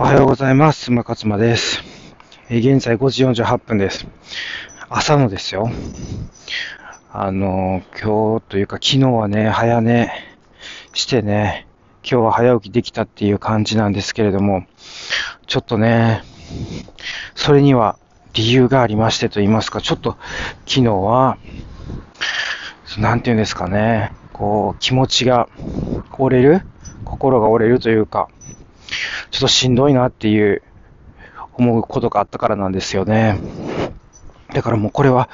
おはようございます。馬勝馬です。え現在5時48分です。朝のですよ。あの今日というか昨日はね、早寝してね、今日は早起きできたっていう感じなんですけれども、ちょっとね、それには理由がありましてと言いますか、ちょっと昨日は、なんていうんですかね、こう、気持ちが折れる心が折れるというか、ちょっとしんどいなっていう思うことがあったからなんですよね。だからもうこれは、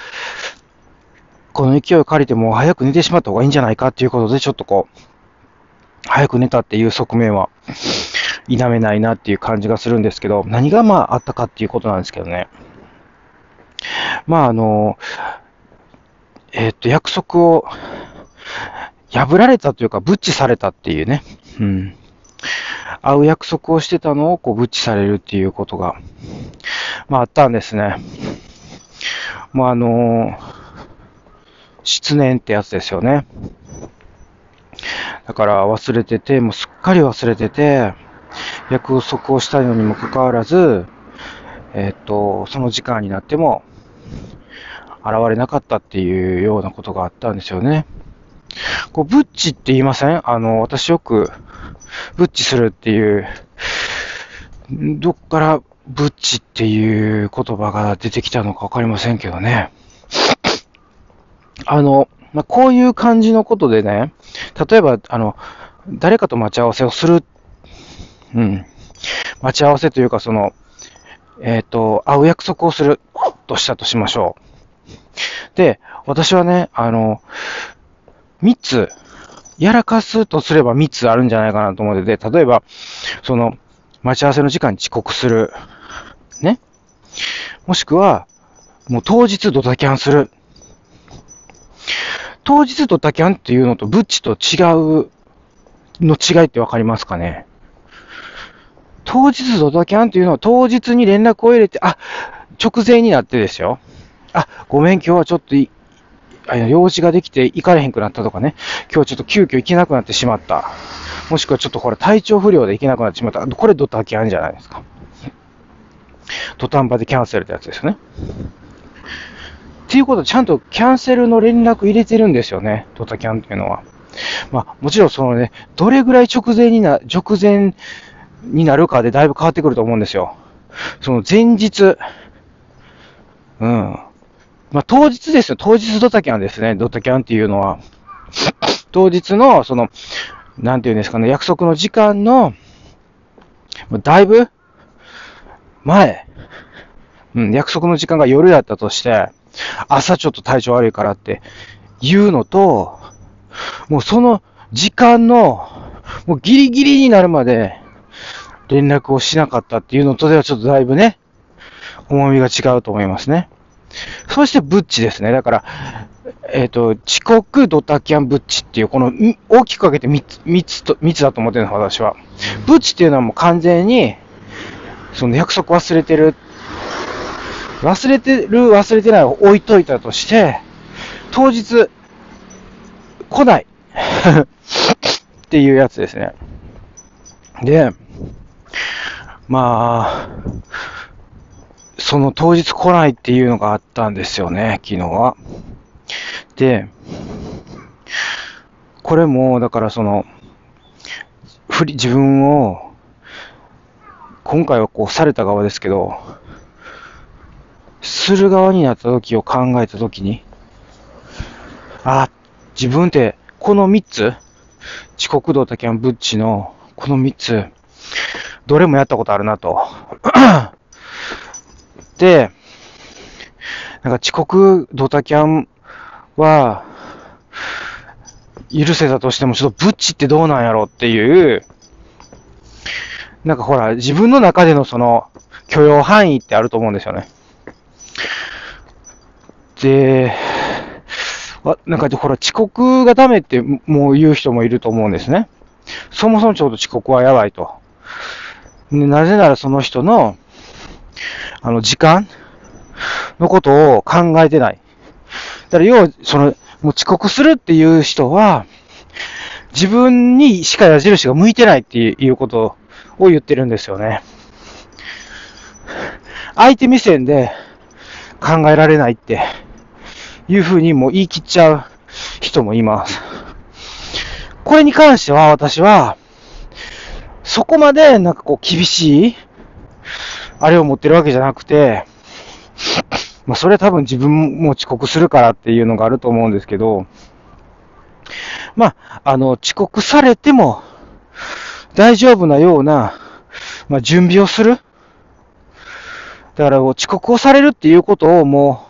この勢いを借りても早く寝てしまった方がいいんじゃないかっていうことで、ちょっとこう、早く寝たっていう側面は否めないなっていう感じがするんですけど、何がまああったかっていうことなんですけどね。まああの、えーっと、約束を破られたというか、ブッチされたっていうね。うん。会う約束をしてたのをこうブッチされるっていうことが、まああったんですね。まああの失念ってやつですよね。だから忘れてて、もうすっかり忘れてて、約束をしたのにもかかわらず、えっと、その時間になっても、現れなかったっていうようなことがあったんですよね。こう、ブッチって言いません？あの、私よく、ブッチするっていう、どっからブッチっていう言葉が出てきたのかわかりませんけどね。あの、まあ、こういう感じのことでね、例えば、あの、誰かと待ち合わせをする、うん。待ち合わせというか、その、えっ、と、会う約束をするとしたとしましょう。で、私はね、あの、三つ、やらかすとすれば三つあるんじゃないかなと思ってて、例えば、その、待ち合わせの時間に遅刻する。ね。もしくは、もう当日ドタキャンする。当日ドタキャンっていうのとブッチと違うの違いってわかりますかね当日ドタキャンっていうのは当日に連絡を入れて、あ、直前になってですよ。あ、ごめん、今日はちょっとあの用事ができて行かれへんくなったとかね。今日ちょっと急遽行けなくなってしまった。もしくはちょっとこれ体調不良で行けなくなってしまった。これドタキャンじゃないですか。土壇場でキャンセルってやつですよね。っていうことはちゃんとキャンセルの連絡入れてるんですよね。ドタキャンっていうのは。まあ、もちろんそのね、どれぐらい直前にな、直前になるかでだいぶ変わってくると思うんですよ。その前日、うん。まあ、当日ですよ。当日ドタキャンですね。ドタキャンっていうのは。当日の、その、なんていうんですかね、約束の時間の、だいぶ前、うん、約束の時間が夜だったとして、朝ちょっと体調悪いからって言うのと、もうその時間の、もうギリギリになるまで連絡をしなかったっていうのとではちょっとだいぶね、重みが違うと思いますね。そしてブッチですね。だから、えっ、と、遅刻、ドタキャン、ブッチっていう、この、大きく分けて3つ、三つと、三つだと思ってるの、私は。ブッチっていうのはもう完全に、その約束忘れてる。忘れてる、忘れてないを置いといたとして、当日、来ない。っていうやつですね。で、まあ、その当日来ないっていうのがあったんですよね、昨日は。で、これも、だからその、ふり、自分を、今回はこうされた側ですけど、する側になった時を考えた時に、あ、自分ってこの3つ、遅刻ドタキャンブッチのこの3つ、どれもやったことあるなと。で、なんか遅刻ドタキャンは、許せたとしても、ちょっとブッチってどうなんやろっていう、なんかほら、自分の中でのその許容範囲ってあると思うんですよね。で、わなんかほら、遅刻がダメってもう言う人もいると思うんですね。そもそもちょうど遅刻はやばいと。でなぜならその人の、あの、時間のことを考えてない。だから要は、その、もう遅刻するっていう人は、自分にしか矢印が向いてないっていうことを言ってるんですよね。相手目線で考えられないっていうふうにもう言い切っちゃう人もいます。これに関しては私は、そこまでなんかこう厳しい、あれを持ってるわけじゃなくて、まあそれは多分自分も遅刻するからっていうのがあると思うんですけど、まあ、あの、遅刻されても大丈夫なような、まあ準備をする。だから遅刻をされるっていうことをも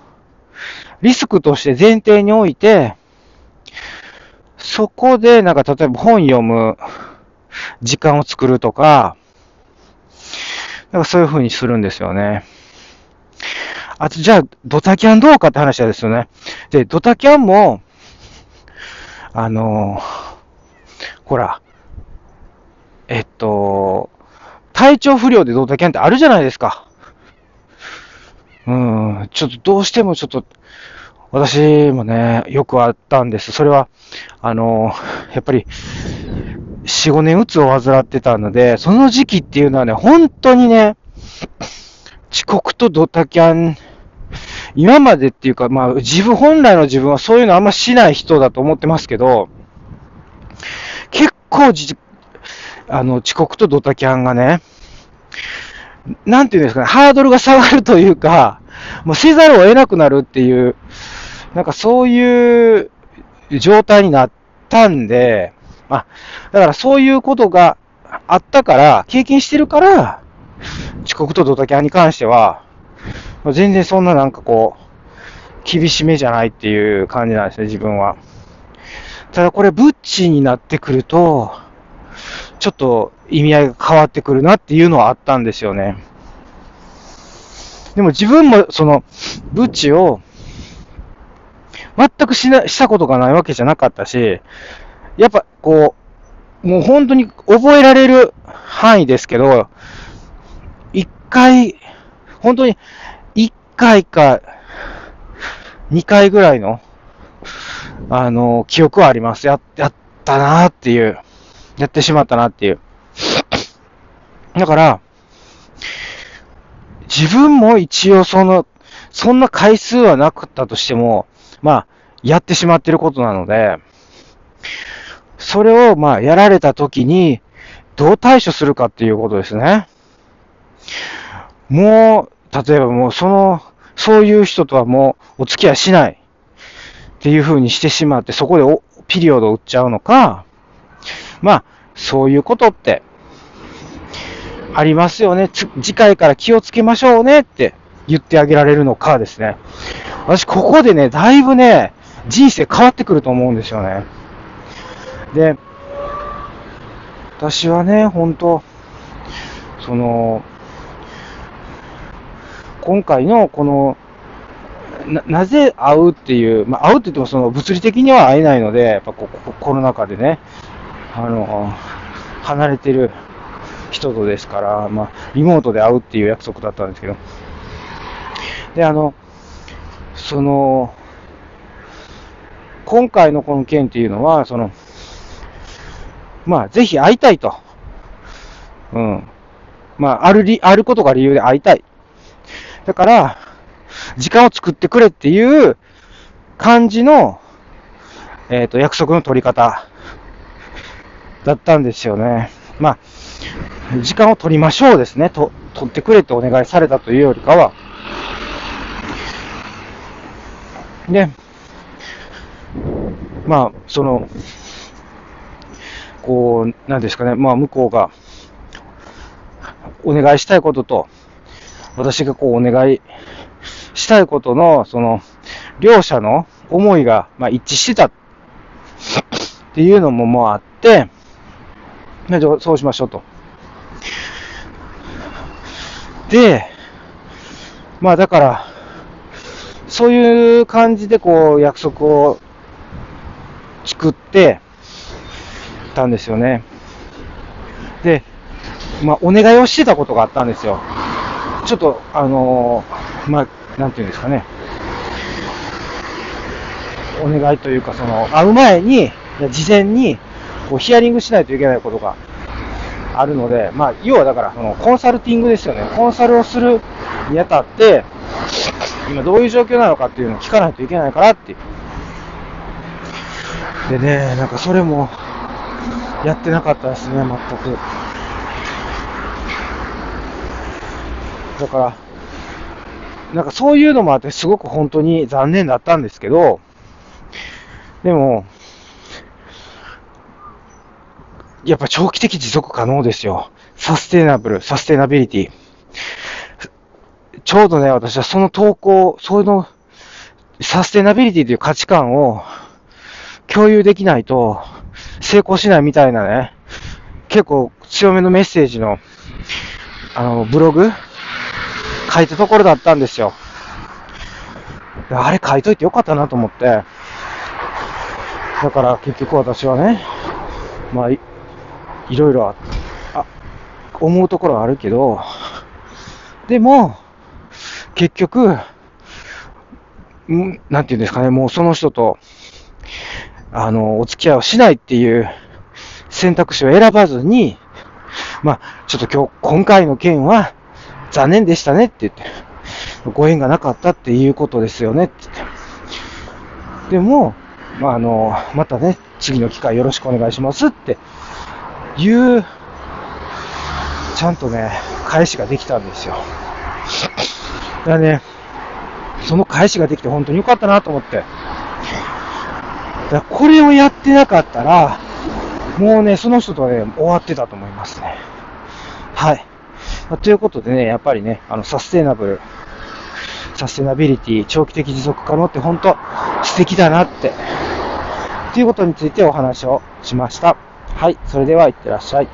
う、リスクとして前提において、そこでなんか例えば本読む時間を作るとか、なんかそういう風にするんですよね。あと、じゃあ、ドタキャンどうかって話はですよね。で、ドタキャンも、あのほら、えっと、体調不良でドタキャンってあるじゃないですか。うん、ちょっとどうしてもちょっと、私もね、よくあったんです。それは、あの、やっぱり、4、5年うつを患ってたので、その時期っていうのはね、本当にね、遅刻とドタキャン、今までっていうか、まあ、自分、本来の自分はそういうのあんましない人だと思ってますけど、結構じ、あの、遅刻とドタキャンがね、なんていうんですかね、ハードルが下がるというか、もうせざるを得なくなるっていう、なんかそういう状態になったんで、あ、だからそういうことがあったから、経験してるから、遅刻とドタキャンに関しては、全然そんななんかこう、厳しめじゃないっていう感じなんですね、自分は。ただこれ、ブッチになってくると、ちょっと意味合いが変わってくるなっていうのはあったんですよね。でも自分もその、ブッチを、全くしな、したことがないわけじゃなかったし、やっぱこう、もう本当に覚えられる範囲ですけど、一回、本当に一回か二回ぐらいの、あの、記憶はあります。や、やったなーっていう。やってしまったなっていう。だから、自分も一応その、そんな回数はなかったとしても、まあ、やってしまってることなので、それを、まあ、やられた時に、どう対処するかっていうことですね。もう、例えばもう、その、そういう人とはもう、お付き合いしない。っていう風にしてしまって、そこでピリオドを打っちゃうのか、まあ、そういうことって、ありますよね。次回から気をつけましょうねって言ってあげられるのかですね。私、ここでね、だいぶね、人生変わってくると思うんですよね。で、私はね、本当その、今回のこの、な、なぜ会うっていう、まあ、会うって言ってもその物理的には会えないので、やっぱこコロナ禍でね、あの、離れてる人とですから、まあ、リモートで会うっていう約束だったんですけど。で、あの、その、今回のこの件っていうのは、その、まあ、ぜひ会いたいと。うん。まあ、あるり、あることが理由で会いたい。だから、時間を作ってくれっていう感じの、えっ、ー、と、約束の取り方だったんですよね。まあ、時間を取りましょうですね。と、取ってくれってお願いされたというよりかは。で、まあ、その、こう、なんですかね、まあ、向こうが、お願いしたいことと、私がこう、お願いしたいことの、その、両者の思いが、まあ、一致してたっていうのももうあって、そうしましょうと。で、まあだから、そういう感じでこう約束を作ってたんですよね。で、まあお願いをしてたことがあったんですよ。ちょっと、あのー、まあ、なんていうんですかね。お願いというか、その、会う前に、事前に、こうヒアリングしないといけないことがあるので、まあ、要はだから、その、コンサルティングですよね。コンサルをするにあたって、今どういう状況なのかっていうのを聞かないといけないからっていう。でね、なんかそれも、やってなかったですね、全く。だから、なんかそういうのもあってすごく本当に残念だったんですけど、でも、やっぱ長期的持続可能ですよ。サステナブル、サステナビリティ。ちょうどね、私はその投稿、そういうの、サステナビリティという価値観を共有できないと成功しないみたいなね、結構強めのメッセージの、あの、ブログ？書いたところだったんですよ。あれ書いといてよかったなと思って。だから結局私はね、まあ、いいろいろあ、思うところはあるけど、でも、結局、んなんていうんですかね、もうその人と、あの、お付き合いをしないっていう選択肢を選ばずに、まあ、ちょっと今日、今回の件は残念でしたねって言って、ご縁がなかったっていうことですよねって言って。でも、まあ、あの、またね、次の機会よろしくお願いしますっていう、ちゃんとね、返しができたんですよ。だからね、その返しができて本当に良かったなと思って。だこれをやってなかったら、もうね、その人とはね、終わってたと思いますね。はい。ま、ということでね、やっぱりね、あの、サステナブル、サステナビリティ、長期的持続可能って本当素敵だなって、ということについてお話をしました。はい。それでは、いってらっしゃい。